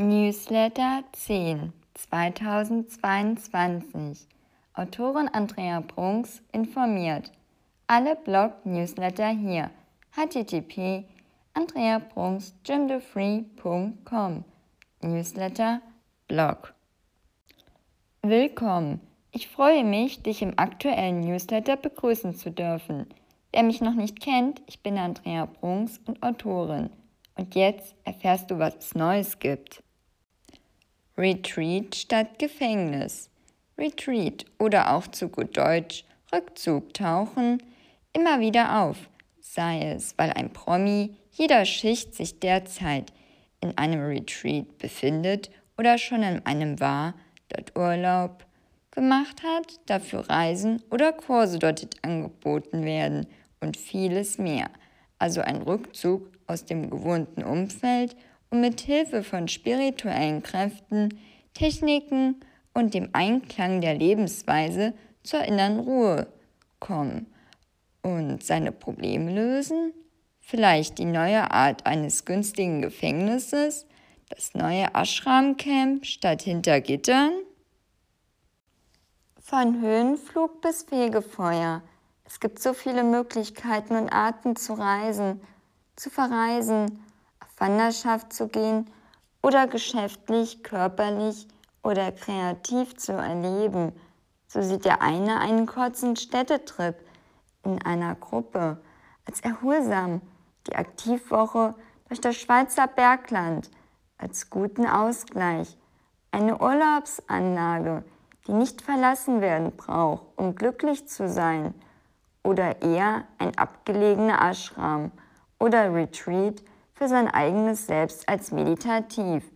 Newsletter 10 2022 Autorin Andrea Brunks informiert. Alle Blog-Newsletter hier. http andreabrunks.gymthefree.com Newsletter Blog Willkommen! Ich freue mich, dich im aktuellen Newsletter begrüßen zu dürfen. Wer mich noch nicht kennt, ich bin Andrea Brunks und Autorin. Und jetzt erfährst du, was es Neues gibt. Retreat statt Gefängnis. Retreat oder auch zu gut Deutsch Rückzug tauchen immer wieder auf, sei es, weil ein Promi jeder Schicht sich derzeit in einem Retreat befindet oder schon in einem war, dort Urlaub gemacht hat, dafür Reisen oder Kurse dort angeboten werden und vieles mehr. Also ein Rückzug aus dem gewohnten Umfeld und mit Hilfe von spirituellen Kräften, Techniken und dem Einklang der Lebensweise zur inneren Ruhe kommen und seine Probleme lösen? Vielleicht die neue Art eines günstigen Gefängnisses, das neue Ashram-Camp statt hinter Gittern? Von Höhenflug bis Fegefeuer. Es gibt so viele Möglichkeiten und Arten zu reisen, zu verreisen, Wanderschaft zu gehen oder geschäftlich, körperlich oder kreativ zu erleben. So sieht der eine einen kurzen Städtetrip in einer Gruppe als erholsam, die Aktivwoche durch das Schweizer Bergland als guten Ausgleich, eine Urlaubsanlage, die nicht verlassen werden braucht, um glücklich zu sein, oder eher ein abgelegener Ashram oder Retreat für sein eigenes Selbst als meditativ.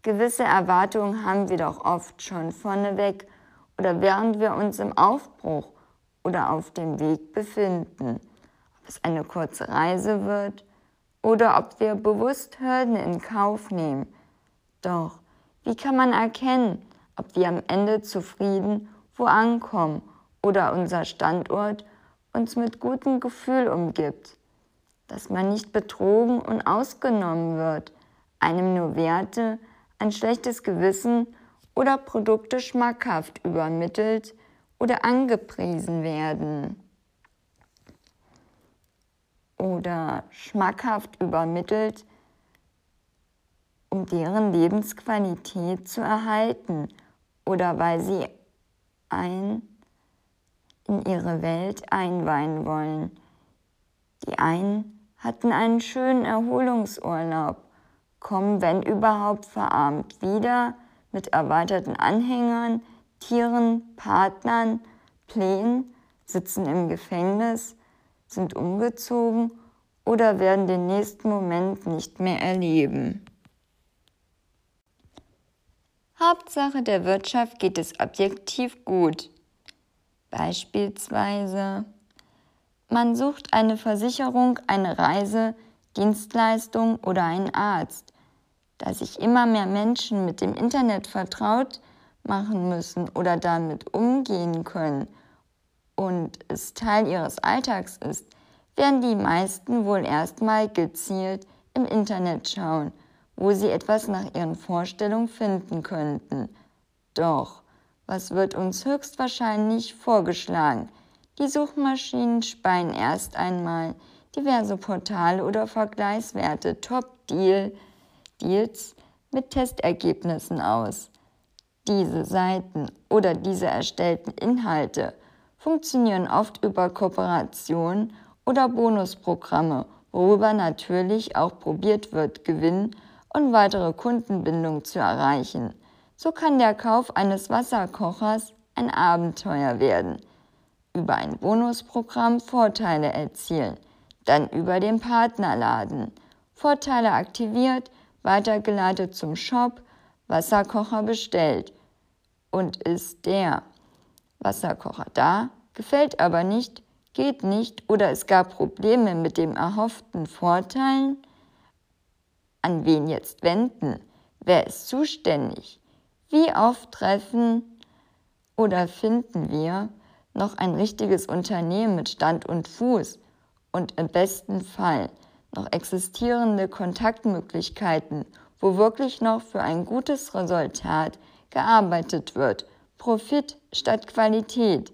Gewisse Erwartungen haben wir doch oft schon vorneweg oder während wir uns im Aufbruch oder auf dem Weg befinden. Ob es eine kurze Reise wird oder ob wir bewusst Hürden in Kauf nehmen. Doch, wie kann man erkennen, ob wir am Ende zufrieden wo ankommen oder unser Standort uns mit gutem Gefühl umgibt? Dass man nicht betrogen und ausgenommen wird, einem nur Werte, ein schlechtes Gewissen oder Produkte schmackhaft übermittelt oder angepriesen werden oder schmackhaft übermittelt, um deren Lebensqualität zu erhalten oder weil sie ein in ihre Welt einweihen wollen. Die einen hatten einen schönen Erholungsurlaub, kommen, wenn überhaupt, verarmt wieder mit erweiterten Anhängern, Tieren, Partnern, Plänen, sitzen im Gefängnis, sind umgezogen oder werden den nächsten Moment nicht mehr erleben. Hauptsache der Wirtschaft geht es objektiv gut. Beispielsweise man sucht eine Versicherung, eine Reise, Dienstleistung oder einen Arzt. Da sich immer mehr Menschen mit dem Internet vertraut machen müssen oder damit umgehen können und es Teil ihres Alltags ist, werden die meisten wohl erstmal gezielt im Internet schauen, wo sie etwas nach ihren Vorstellungen finden könnten. Doch, was wird uns höchstwahrscheinlich vorgeschlagen? Die Suchmaschinen speien erst einmal diverse Portale oder Vergleichswerte Top-Deal-Deals mit Testergebnissen aus. Diese Seiten oder diese erstellten Inhalte funktionieren oft über Kooperationen oder Bonusprogramme, worüber natürlich auch probiert wird, Gewinn und weitere Kundenbindung zu erreichen. So kann der Kauf eines Wasserkochers ein Abenteuer werden über ein Bonusprogramm Vorteile erzielen, dann über den Partnerladen. Vorteile aktiviert, weitergeleitet zum Shop, Wasserkocher bestellt. Und ist der Wasserkocher da, gefällt aber nicht, geht nicht oder es gab Probleme mit dem erhofften Vorteilen? An wen jetzt wenden? Wer ist zuständig? Wie oft treffen oder finden wir noch ein richtiges Unternehmen mit Stand und Fuß und im besten Fall noch existierende Kontaktmöglichkeiten, wo wirklich noch für ein gutes Resultat gearbeitet wird. Profit statt Qualität,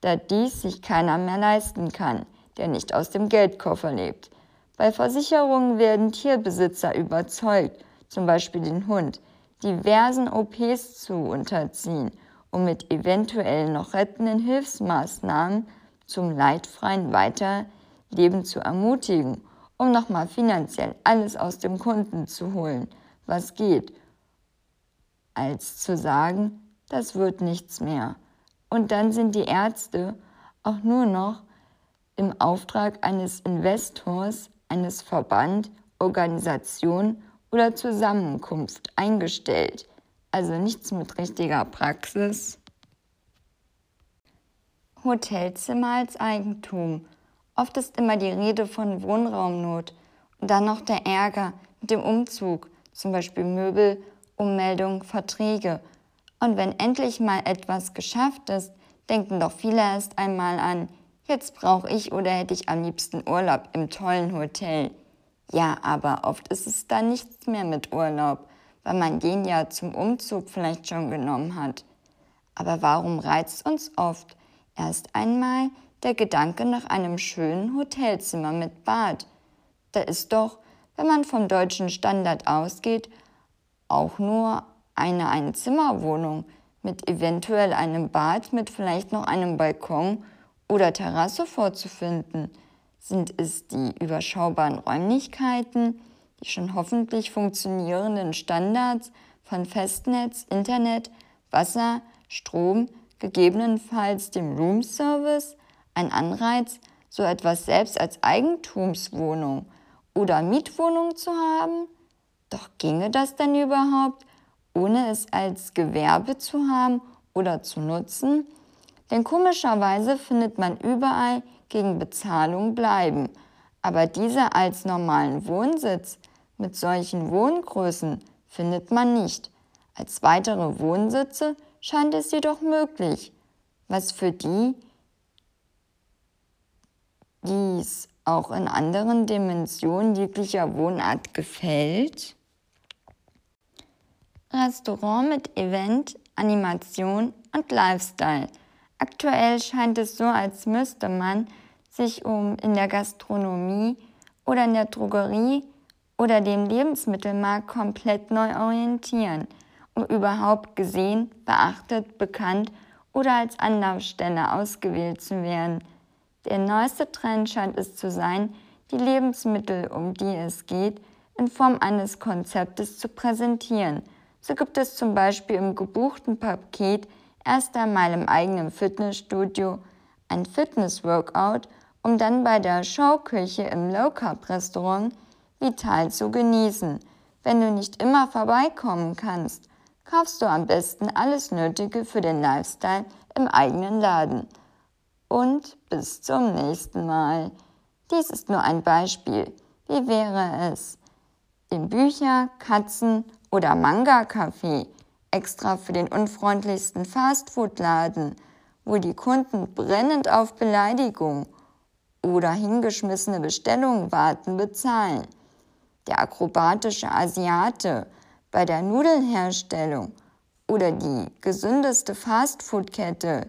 da dies sich keiner mehr leisten kann, der nicht aus dem Geldkoffer lebt. Bei Versicherungen werden Tierbesitzer überzeugt, zum Beispiel den Hund, diversen OPs zu unterziehen, um mit eventuell noch rettenden Hilfsmaßnahmen zum leidfreien Weiterleben zu ermutigen, um nochmal finanziell alles aus dem Kunden zu holen, was geht, als zu sagen, das wird nichts mehr. Und dann sind die Ärzte auch nur noch im Auftrag eines Investors, eines Verband, Organisation oder Zusammenkunft eingestellt, also nichts mit richtiger Praxis. Hotelzimmer als Eigentum. Oft ist immer die Rede von Wohnraumnot und dann noch der Ärger mit dem Umzug, zum Beispiel Möbel, Ummeldung, Verträge. Und wenn endlich mal etwas geschafft ist, denken doch viele erst einmal an, jetzt brauche ich oder hätte ich am liebsten Urlaub im tollen Hotel. Ja, aber oft ist es dann nichts mehr mit Urlaub, weil man den ja zum Umzug vielleicht schon genommen hat. Aber warum reizt uns oft erst einmal der Gedanke nach einem schönen Hotelzimmer mit Bad? Da ist doch, wenn man vom deutschen Standard ausgeht, auch nur eine Einzimmerwohnung mit eventuell einem Bad mit vielleicht noch einem Balkon oder Terrasse vorzufinden. Sind es die überschaubaren Räumlichkeiten, die schon hoffentlich funktionierenden Standards von Festnetz, Internet, Wasser, Strom, gegebenenfalls dem Roomservice, ein Anreiz, so etwas selbst als Eigentumswohnung oder Mietwohnung zu haben? Doch ginge das denn überhaupt, ohne es als Gewerbe zu haben oder zu nutzen? Denn komischerweise findet man überall gegen Bezahlung bleiben. Aber diese als normalen Wohnsitz mit solchen Wohngrößen findet man nicht. Als weitere Wohnsitze scheint es jedoch möglich, was für die, dies auch in anderen Dimensionen jeglicher Wohnart gefällt. Restaurant mit Event, Animation und Lifestyle. Aktuell scheint es so, als müsste man sich um in der Gastronomie oder in der Drogerie oder dem Lebensmittelmarkt komplett neu orientieren, um überhaupt gesehen, beachtet, bekannt oder als Anlaufstelle ausgewählt zu werden. Der neueste Trend scheint es zu sein, die Lebensmittel, um die es geht, in Form eines Konzeptes zu präsentieren. So gibt es zum Beispiel im gebuchten Paket erst einmal im eigenen Fitnessstudio ein Fitness-Workout um dann bei der Schauküche im Low Carb Restaurant vital zu genießen. Wenn du nicht immer vorbeikommen kannst, kaufst du am besten alles Nötige für den Lifestyle im eigenen Laden. Und bis zum nächsten Mal. Dies ist nur ein Beispiel. Wie wäre es? Im Bücher-, Katzen- oder Manga-Café extra für den unfreundlichsten Fastfood-Laden, wo die Kunden brennend auf Beleidigung oder hingeschmissene Bestellungen warten, bezahlen. Der akrobatische Asiate bei der Nudelherstellung oder die gesündeste Fastfood-Kette,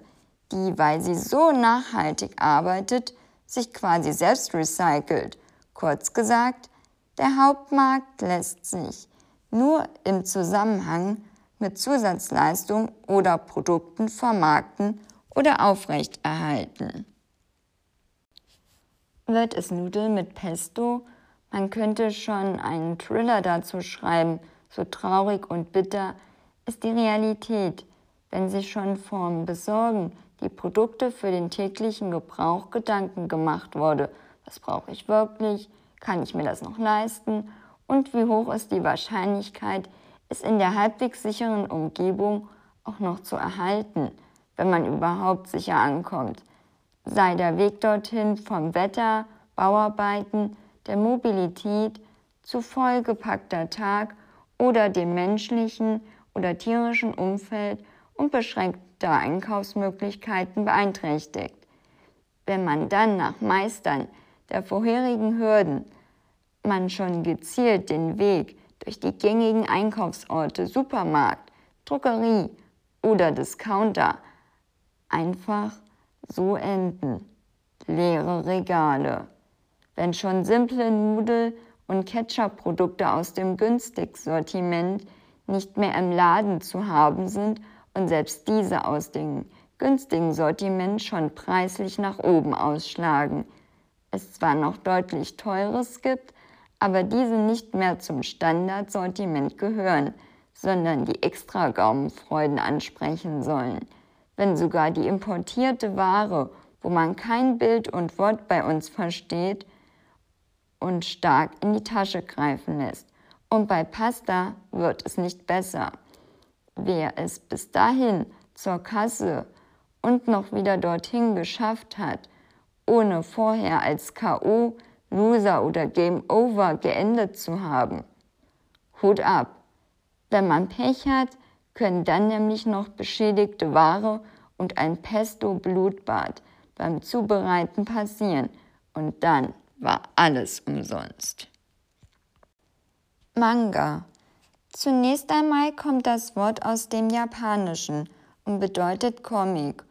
die, weil sie so nachhaltig arbeitet, sich quasi selbst recycelt. Kurz gesagt, der Hauptmarkt lässt sich nur im Zusammenhang mit Zusatzleistungen oder Produkten vermarkten oder aufrechterhalten wird es Nudeln mit Pesto. Man könnte schon einen Thriller dazu schreiben, so traurig und bitter ist die Realität, wenn sich schon vorm Besorgen die Produkte für den täglichen Gebrauch Gedanken gemacht wurde. Was brauche ich wirklich? Kann ich mir das noch leisten? Und wie hoch ist die Wahrscheinlichkeit, es in der halbwegs sicheren Umgebung auch noch zu erhalten, wenn man überhaupt sicher ankommt? sei der Weg dorthin vom Wetter, Bauarbeiten, der Mobilität zu vollgepackter Tag oder dem menschlichen oder tierischen Umfeld und beschränkter Einkaufsmöglichkeiten beeinträchtigt. Wenn man dann nach Meistern der vorherigen Hürden man schon gezielt den Weg durch die gängigen Einkaufsorte, Supermarkt, Druckerie oder Discounter einfach so enden. Leere Regale. Wenn schon simple Nudel- und Ketchup-Produkte aus dem Günstigsortiment nicht mehr im Laden zu haben sind und selbst diese aus dem günstigen Sortiment schon preislich nach oben ausschlagen. Es zwar noch deutlich teures gibt, aber diese nicht mehr zum Standardsortiment gehören, sondern die extra Gaumenfreuden ansprechen sollen. Wenn sogar die importierte Ware, wo man kein Bild und Wort bei uns versteht, und stark in die Tasche greifen lässt. Und bei Pasta wird es nicht besser. Wer es bis dahin zur Kasse und noch wieder dorthin geschafft hat, ohne vorher als KO, Loser oder Game Over geendet zu haben. Hut ab. Wenn man Pech hat, können dann nämlich noch beschädigte Ware und ein Pesto-Blutbad beim Zubereiten passieren. Und dann war alles umsonst. Manga. Zunächst einmal kommt das Wort aus dem Japanischen und bedeutet Comic.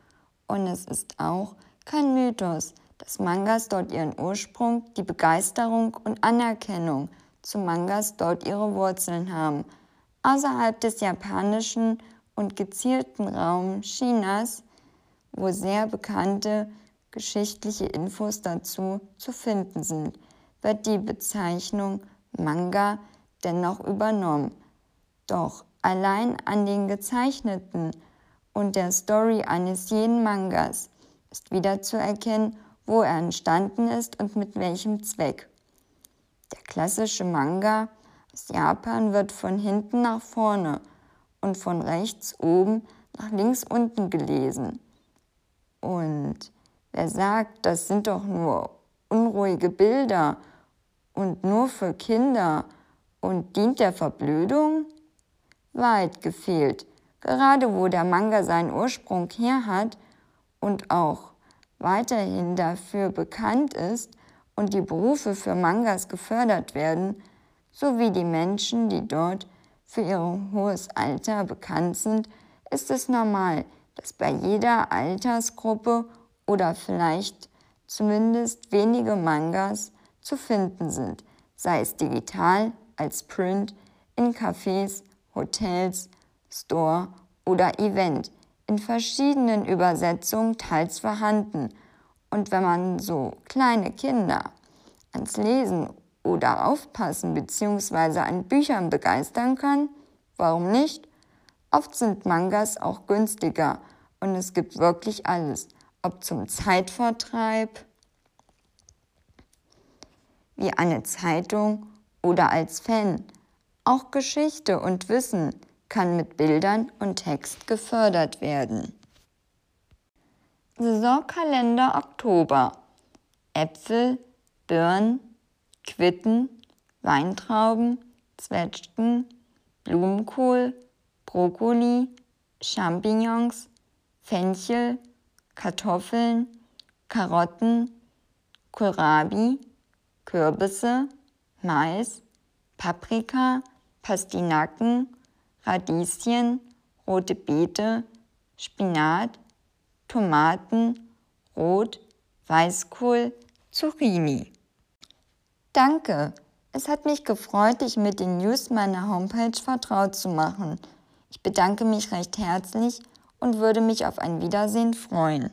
Und es ist auch kein Mythos, dass Mangas dort ihren Ursprung, die Begeisterung und Anerkennung zu Mangas dort ihre Wurzeln haben. Außerhalb des japanischen und gezielten Raums Chinas, wo sehr bekannte geschichtliche Infos dazu zu finden sind, wird die Bezeichnung Manga dennoch übernommen. Doch allein an den gezeichneten und der Story eines jeden Mangas ist wieder zu erkennen, wo er entstanden ist und mit welchem Zweck. Der klassische Manga aus Japan wird von hinten nach vorne und von rechts oben nach links unten gelesen. Und Wer sagt, das sind doch nur unruhige Bilder und nur für Kinder und dient der Verblödung? Weit gefehlt. Gerade wo der Manga seinen Ursprung her hat und auch weiterhin dafür bekannt ist und die Berufe für Mangas gefördert werden, sowie die Menschen, die dort für ihr hohes Alter bekannt sind, ist es normal, dass bei jeder Altersgruppe oder vielleicht zumindest wenige Mangas zu finden sind, sei es digital, als Print, in Cafés, Hotels, Store oder Event, in verschiedenen Übersetzungen teils vorhanden. Und wenn man so kleine Kinder ans Lesen oder Aufpassen bzw. an Büchern begeistern kann, warum nicht? Oft sind Mangas auch günstiger und es gibt wirklich alles – ob zum Zeitvertreib, wie eine Zeitung oder als Fan. Auch Geschichte und Wissen kann mit Bildern und Text gefördert werden. Saisonkalender Oktober. Äpfel, Birnen, Quitten, Weintrauben, Zwetschgen, Blumenkohl, Brokkoli, Champignons, Fenchel, Kartoffeln, Karotten, Kohlrabi, Kürbisse, Mais, Paprika, Pastinaken, Radieschen, rote Beete, Spinat, Tomaten, Rot, Weißkohl, Zucchini. Danke, es hat mich gefreut, dich mit den News meiner Homepage vertraut zu machen. Ich bedanke mich recht herzlich und würde mich auf ein Wiedersehen freuen.